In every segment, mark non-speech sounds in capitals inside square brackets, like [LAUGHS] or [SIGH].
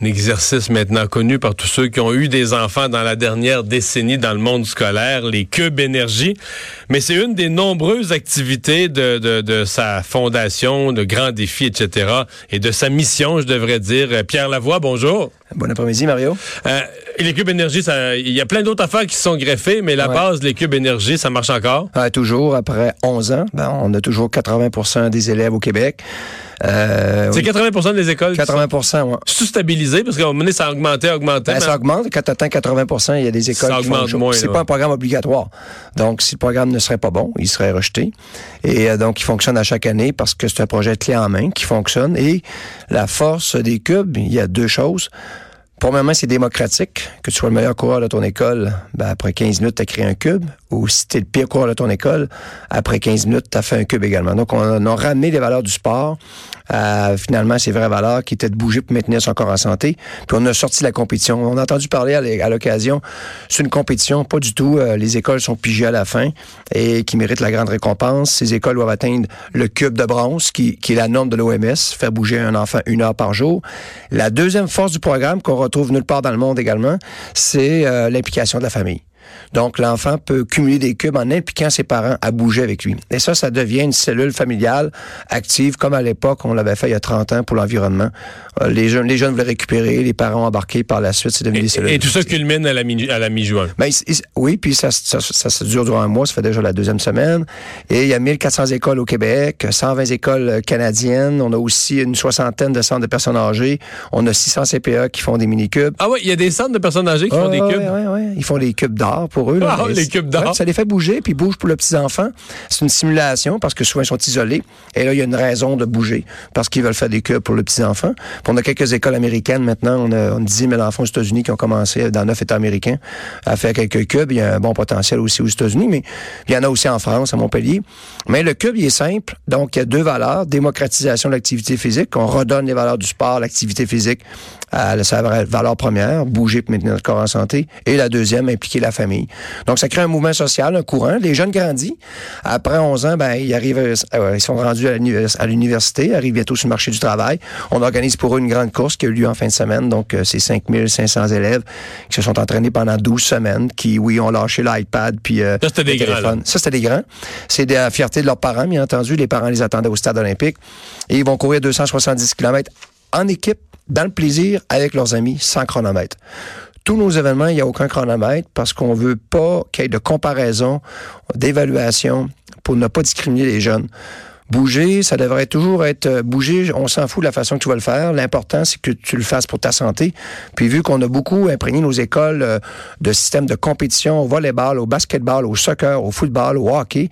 un exercice maintenant connu par tous ceux qui ont eu des enfants dans la dernière décennie dans le monde scolaire, les cubes énergie. Mais c'est une des nombreuses activités de, de, de, sa fondation, de grands défis, etc. et de sa mission, je devrais dire. Pierre Lavoie, bonjour. Bon après-midi, Mario. Euh, les cubes énergie, il y a plein d'autres affaires qui sont greffées, mais la base, les cubes énergie, ça marche encore? toujours, après 11 ans, ben, on a toujours 80% des élèves au Québec. Euh, c'est 80% des écoles 80 oui. C'est stabilisé parce qu'à un moment donné, ça a augmenté, augmenté. Ben, Ça augmente. Quand tu atteins 80 il y a des écoles ça qui augmente moins. C'est pas un programme obligatoire. Donc, si le programme ne serait pas bon, il serait rejeté. Et euh, donc, il fonctionne à chaque année parce que c'est un projet clé en main qui fonctionne. Et la force des cubes, il y a deux choses. Premièrement, c'est démocratique. Que tu sois le meilleur coureur de ton école, ben, après 15 minutes, tu as créé un cube. Ou si tu es le pire coureur de ton école, après 15 minutes, tu as fait un cube également. Donc, on a ramené les valeurs du sport à, finalement, ces vraies valeurs qui étaient de bouger pour maintenir son corps en santé. Puis on a sorti la compétition. On a entendu parler à l'occasion, c'est une compétition, pas du tout. Euh, les écoles sont pigées à la fin et qui méritent la grande récompense. Ces écoles doivent atteindre le cube de bronze, qui, est la norme de l'OMS, faire bouger un enfant une heure par jour. La deuxième force du programme qu'on trouve nulle part dans le monde également, c'est euh, l'implication de la famille. Donc, l'enfant peut cumuler des cubes en impliquant ses parents à bouger avec lui. Et ça, ça devient une cellule familiale active, comme à l'époque, on l'avait fait il y a 30 ans pour l'environnement. Euh, les jeunes, les jeunes voulaient récupérer, les parents embarqués par la suite, c'est devenu et, des cellules. Et tout ça culmine à la, mi, à la mi-juin. Ben, oui, puis ça, ça, ça, dure durant un mois, ça fait déjà la deuxième semaine. Et il y a 1400 écoles au Québec, 120 écoles canadiennes. On a aussi une soixantaine de centres de personnes âgées. On a 600 CPA qui font des mini-cubes. Ah oui, il y a des centres de personnes âgées qui font des cubes? Oui, oui, oui. Ils font des cubes d'or pour eux. Ah, les cubes d'or. ça les fait bouger, puis ils bougent pour le petit enfant. C'est une simulation parce que souvent ils sont isolés. Et là, il y a une raison de bouger parce qu'ils veulent faire des cubes pour le petit enfant. Puis on a quelques écoles américaines maintenant. On a, on 10 000 enfants aux États-Unis qui ont commencé dans neuf États américains à faire quelques cubes. Il y a un bon potentiel aussi aux États-Unis, mais il y en a aussi en France, à Montpellier. Mais le cube, il est simple. Donc, il y a deux valeurs. Démocratisation de l'activité physique. On redonne les valeurs du sport, l'activité physique à sa valeur première, bouger pour maintenir notre corps en santé. Et la deuxième, impliquer la famille. Donc, ça crée un mouvement social, un courant. Les jeunes grandissent. Après 11 ans, ben, ils arrivent, euh, ils sont rendus à l'université, arrivent bientôt sur le marché du travail. On organise pour eux une grande course qui a eu lieu en fin de semaine. Donc, euh, c'est 5500 élèves qui se sont entraînés pendant 12 semaines, qui, oui, ont lâché l'iPad, puis euh, Ça, c'était des grands. Ça, c'était des grands. C'est de la fierté de leurs parents, bien entendu. Les parents les attendaient au stade olympique. Et ils vont courir 270 km en équipe, dans le plaisir, avec leurs amis, sans chronomètre tous nos événements, il n'y a aucun chronomètre parce qu'on veut pas qu'il y ait de comparaison, d'évaluation pour ne pas discriminer les jeunes. Bouger, ça devrait toujours être euh, bouger. On s'en fout de la façon que tu vas le faire. L'important, c'est que tu le fasses pour ta santé. Puis vu qu'on a beaucoup imprégné nos écoles euh, de systèmes de compétition au volleyball, au basketball, au soccer, au football, au hockey,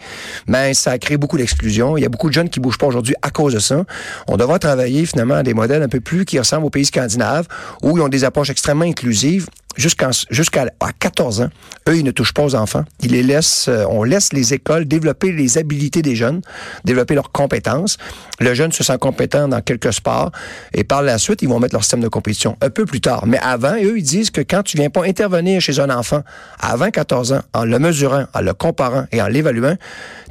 ben ça a créé beaucoup d'exclusion. Il y a beaucoup de jeunes qui bougent pas aujourd'hui à cause de ça. On devrait travailler finalement à des modèles un peu plus qui ressemblent aux pays scandinaves où ils ont des approches extrêmement inclusives jusqu'à jusqu'à 14 ans, eux, ils ne touchent pas aux enfants. Ils les laissent, euh, on laisse les écoles développer les habilités des jeunes, développer leurs compétences. Le jeune se sent compétent dans quelques sports et par la suite, ils vont mettre leur système de compétition un peu plus tard. Mais avant, eux, ils disent que quand tu viens pas intervenir chez un enfant avant 14 ans, en le mesurant, en le comparant et en l'évaluant,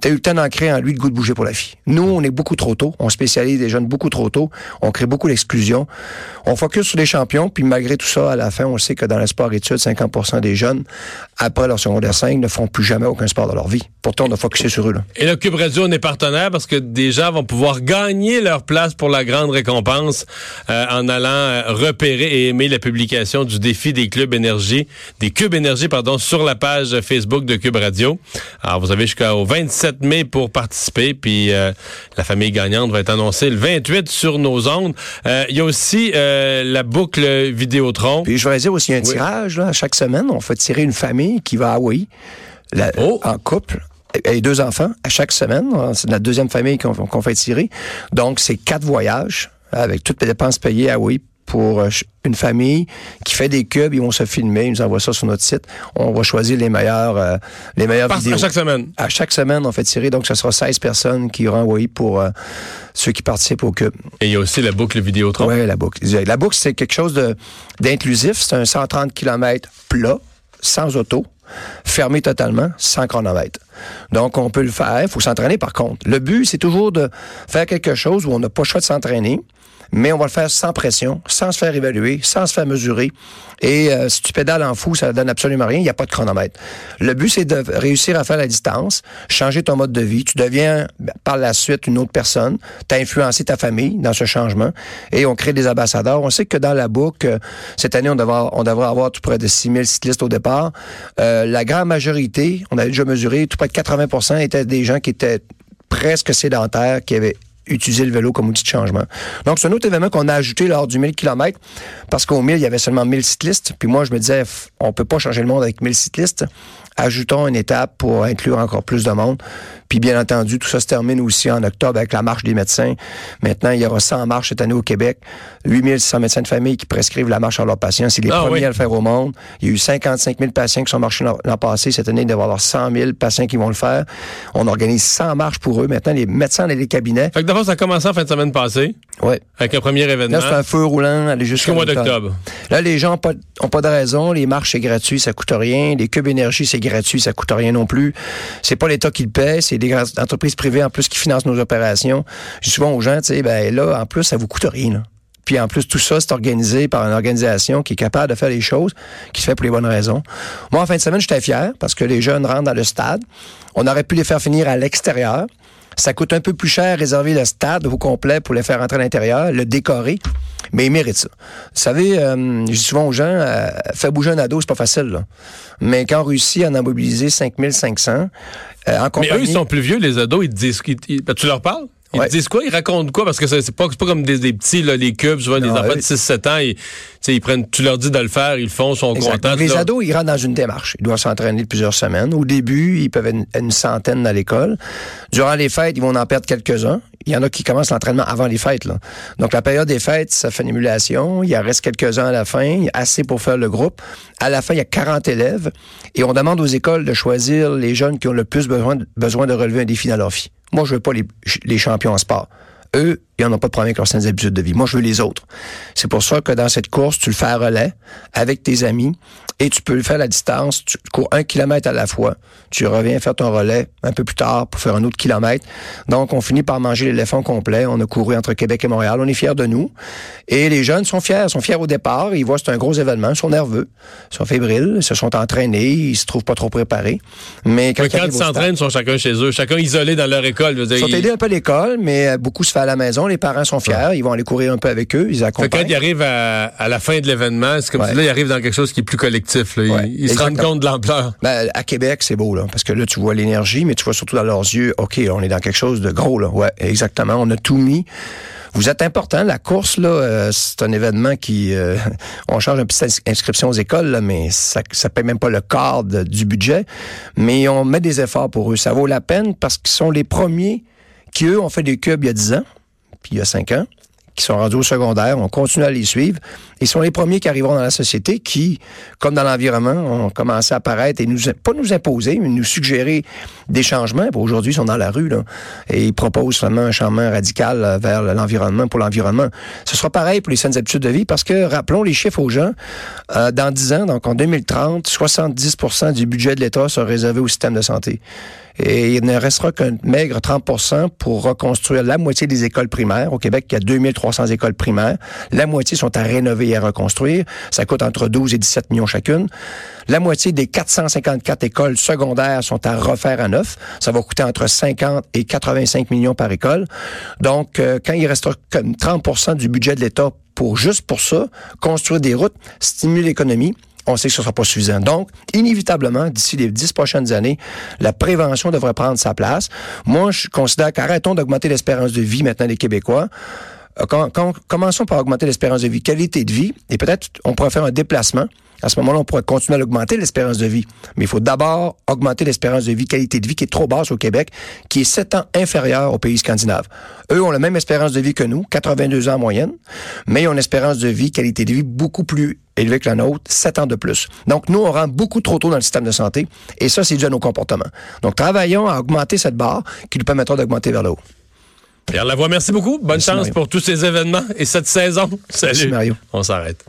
tu as eu le temps d'ancrer en lui le goût de bouger pour la fille. Nous, on est beaucoup trop tôt. On spécialise des jeunes beaucoup trop tôt. On crée beaucoup d'exclusion. On focus sur les champions, puis malgré tout ça, à la fin, on sait que dans le sport études, 50 des jeunes, après leur secondaire 5, ne font plus jamais aucun sport dans leur vie. Pourtant, on a focusé sur eux. Là. Et le Cube Radio, on est partenaire parce que des gens vont pouvoir gagner leur place pour la grande récompense euh, en allant euh, repérer et aimer la publication du défi des clubs énergie, des cubes énergie, pardon, sur la page Facebook de Cube Radio. Alors, vous avez jusqu'au 27 mai pour participer, puis euh, la famille gagnante va être annoncée le 28 sur nos ondes. Il y a aussi la boucle Vidéotron. Puis je voudrais dire aussi un tirage, là, chaque semaine, on fait tirer une famille qui va à Hawaï, oh. en couple et deux enfants à chaque semaine. C'est la deuxième famille qu'on fait tirer. Donc, c'est quatre voyages avec toutes les dépenses payées à Hawaï pour une famille qui fait des cubes, ils vont se filmer, ils nous envoient ça sur notre site. On va choisir les meilleurs, euh, les meilleurs Par- vidéos. à chaque semaine. À chaque semaine, on fait tirer, donc ce sera 16 personnes qui auront envoyé pour euh, ceux qui participent au cube. Et il y a aussi la boucle Vidéotron. Oui, la boucle. La boucle, c'est quelque chose d'inclusif. C'est un 130 km plat, sans auto, fermé totalement, sans chronomètre. Donc, on peut le faire. Il faut s'entraîner, par contre. Le but, c'est toujours de faire quelque chose où on n'a pas le choix de s'entraîner, mais on va le faire sans pression, sans se faire évaluer, sans se faire mesurer. Et euh, si tu pédales en fou, ça donne absolument rien. Il n'y a pas de chronomètre. Le but, c'est de réussir à faire la distance, changer ton mode de vie. Tu deviens ben, par la suite une autre personne. Tu as influencé ta famille dans ce changement. Et on crée des ambassadeurs. On sait que dans la boucle, euh, cette année, on devrait, avoir- on devrait avoir tout près de 6 000 cyclistes au départ. Euh, la grande majorité, on avait déjà mesuré, tout près de 80% étaient des gens qui étaient presque sédentaires, qui avaient utilisé le vélo comme outil de changement. Donc, c'est un autre événement qu'on a ajouté lors du 1000 km parce qu'au 1000, il y avait seulement 1000 cyclistes. Puis moi, je me disais, on peut pas changer le monde avec 1000 cyclistes. Ajoutons une étape pour inclure encore plus de monde. Puis bien entendu, tout ça se termine aussi en octobre avec la marche des médecins. Maintenant, il y aura 100 marches cette année au Québec. 8600 médecins de famille qui prescrivent la marche à leurs patients. C'est les Ah premiers oui. à le faire au monde. Il y a eu 55 000 patients qui sont marchés l'an passé. Cette année, il devrait y avoir 100 000 patients qui vont le faire. On organise 100 marches pour eux. Maintenant, les médecins dans les cabinets. Fait que ça a commencé en fin de semaine passée, Ouais. avec un premier événement. Là, c'est un feu roulant, aller jusqu'au mois d'octobre. Là, les gens n'ont pas, ont pas de raison. Les marches, c'est gratuit, ça coûte rien. Les cubes énergie, c'est gratuit, ça coûte rien non plus. C'est pas l'État qui le paie, c'est des entreprises privées en plus qui financent nos opérations. Je dis souvent aux gens, tu sais, ben là, en plus, ça vous coûte rien. là. Puis en plus, tout ça, c'est organisé par une organisation qui est capable de faire les choses, qui se fait pour les bonnes raisons. Moi, en fin de semaine, j'étais fier parce que les jeunes rentrent dans le stade. On aurait pu les faire finir à l'extérieur. Ça coûte un peu plus cher réserver le stade au complet pour les faire rentrer à l'intérieur, le décorer, mais ils méritent ça. Vous savez, euh, je dis souvent aux gens, euh, faire bouger un ado, c'est pas facile. Là. Mais quand on réussit à en mobiliser 5500, euh, en Mais compagnie... eux, ils sont plus vieux, les ados. Ils te disent. ils- ils- ben, tu leur parles? Ils Ouais. te disent quoi? Ils racontent quoi? Parce que c'est pas, c'est pas comme des, des petits, là, les cubes, souvent des Non, enfants de 6-7 ans. Ils, ils prennent, tu leur dis de le faire, ils le font, ils sont Exact. contents. Les leur- ados, ils rentrent dans une démarche. Ils doivent s'entraîner plusieurs semaines. Au début, ils peuvent être une, une centaine dans l'école. Durant les fêtes, ils vont en perdre quelques-uns. Il y en a qui commencent l'entraînement avant les fêtes. Là. Donc, la période des fêtes, ça fait une émulation. Il en reste quelques-uns à la fin. Il y a assez pour faire le groupe. À la fin, il y a 40 élèves. Et on demande aux écoles de choisir les jeunes qui ont le plus besoin de, besoin de relever un défi dans leur vie. Moi, je veux pas les, champions en sport. Eux, ils n'en ont pas de problème avec leurs saines habitudes de vie. Moi, je veux les autres. C'est pour ça que dans cette course, tu le fais à relais avec tes amis et tu peux le faire à la distance. Tu cours un kilomètre à la fois. Tu reviens faire ton relais un peu plus tard pour faire un autre kilomètre. Donc, on finit par manger l'éléphant complet. On a couru entre Québec et Montréal. On est fiers de nous. Et les jeunes sont fiers. Ils sont fiers au départ. Ils voient que c'est un gros événement. Ils sont nerveux. Ils sont fébriles. Ils se sont entraînés. Ils se trouvent pas trop préparés. Mais quand, ils quand s'entraînent, ils sont chacun chez eux, chacun isolé dans leur école. dire, ils sont aidés un peu à l'école, mais beaucoup se fait à la maison. Les parents sont fiers. Ils vont aller courir un peu avec eux. Ils Fait que quand accompagnent. ils arrivent à, à la fin de l'événement, c'est comme Ouais. si là, ils arrivent dans quelque chose qui est plus collectif. là. Ils, Ouais, ils se rendent compte de l'ampleur. Ben, à Québec, c'est beau, là, parce que là, tu vois l'énergie, mais tu vois surtout dans leurs yeux, OK, on est dans quelque chose de gros, là. Ouais, exactement. On a tout mis. Vous êtes important. La course, là, euh, c'est un événement qui... euh, [LAUGHS] on change un peu inscription aux écoles, là, mais ça ça paye même pas le quart de- du budget. Mais on met des efforts pour eux. Ça vaut la peine parce qu'ils sont les premiers qui, eux, ont fait des cubes il y a 10 ans, il y a 5 ans, qui sont rendus au secondaire. On continue à les suivre. Ils sont les premiers qui arriveront dans la société qui, comme dans l'environnement, ont commencé à apparaître et nous, pas nous imposer, mais nous suggérer des changements. Aujourd'hui, ils sont dans la rue, là, et ils proposent vraiment un changement radical euh, vers l'environnement, pour l'environnement. Ce sera pareil pour les saines habitudes de vie parce que, rappelons les chiffres aux gens, euh, dans 10 ans, donc en 2030, 70% du budget de l'État sera réservé au système de santé. Il ne restera qu'un maigre 30% pour reconstruire la moitié des écoles primaires. Au Québec, il y a 2300 écoles primaires. La moitié sont à rénover et à reconstruire. Ça coûte entre 12 et 17 millions chacune. La moitié des 454 écoles secondaires sont à refaire à neuf. Ça va coûter entre 50 et 85 millions par école. Donc, euh, quand il restera comme 30% du budget de l'État pour juste pour ça, construire des routes, stimuler l'économie, on sait que ce ne sera pas suffisant. Donc, inévitablement, d'ici les dix prochaines années, la prévention devrait prendre sa place. Moi, je considère qu'arrêtons d'augmenter l'espérance de vie maintenant des Québécois. Euh, com- com- commençons par augmenter l'espérance de vie, qualité de vie, et peut-être on pourrait faire un déplacement À ce moment-là, on pourrait continuer à augmenter l'espérance de vie. Mais il faut d'abord augmenter l'espérance de vie, qualité de vie qui est trop basse au Québec, qui est 7 ans inférieure aux pays scandinaves. Eux ont la même espérance de vie que nous, 82 ans en moyenne, mais ils ont une espérance de vie, qualité de vie beaucoup plus élevée que la nôtre, 7 ans de plus. Donc, nous, on rentre beaucoup trop tôt dans le système de santé, et ça, c'est dû à nos comportements. Donc, travaillons à augmenter cette barre qui nous permettra d'augmenter vers le haut. Pierre Lavoie, merci beaucoup. Bonne Merci, chance Mario. pour tous ces événements et cette saison. Salut. Mario. On s'arrête.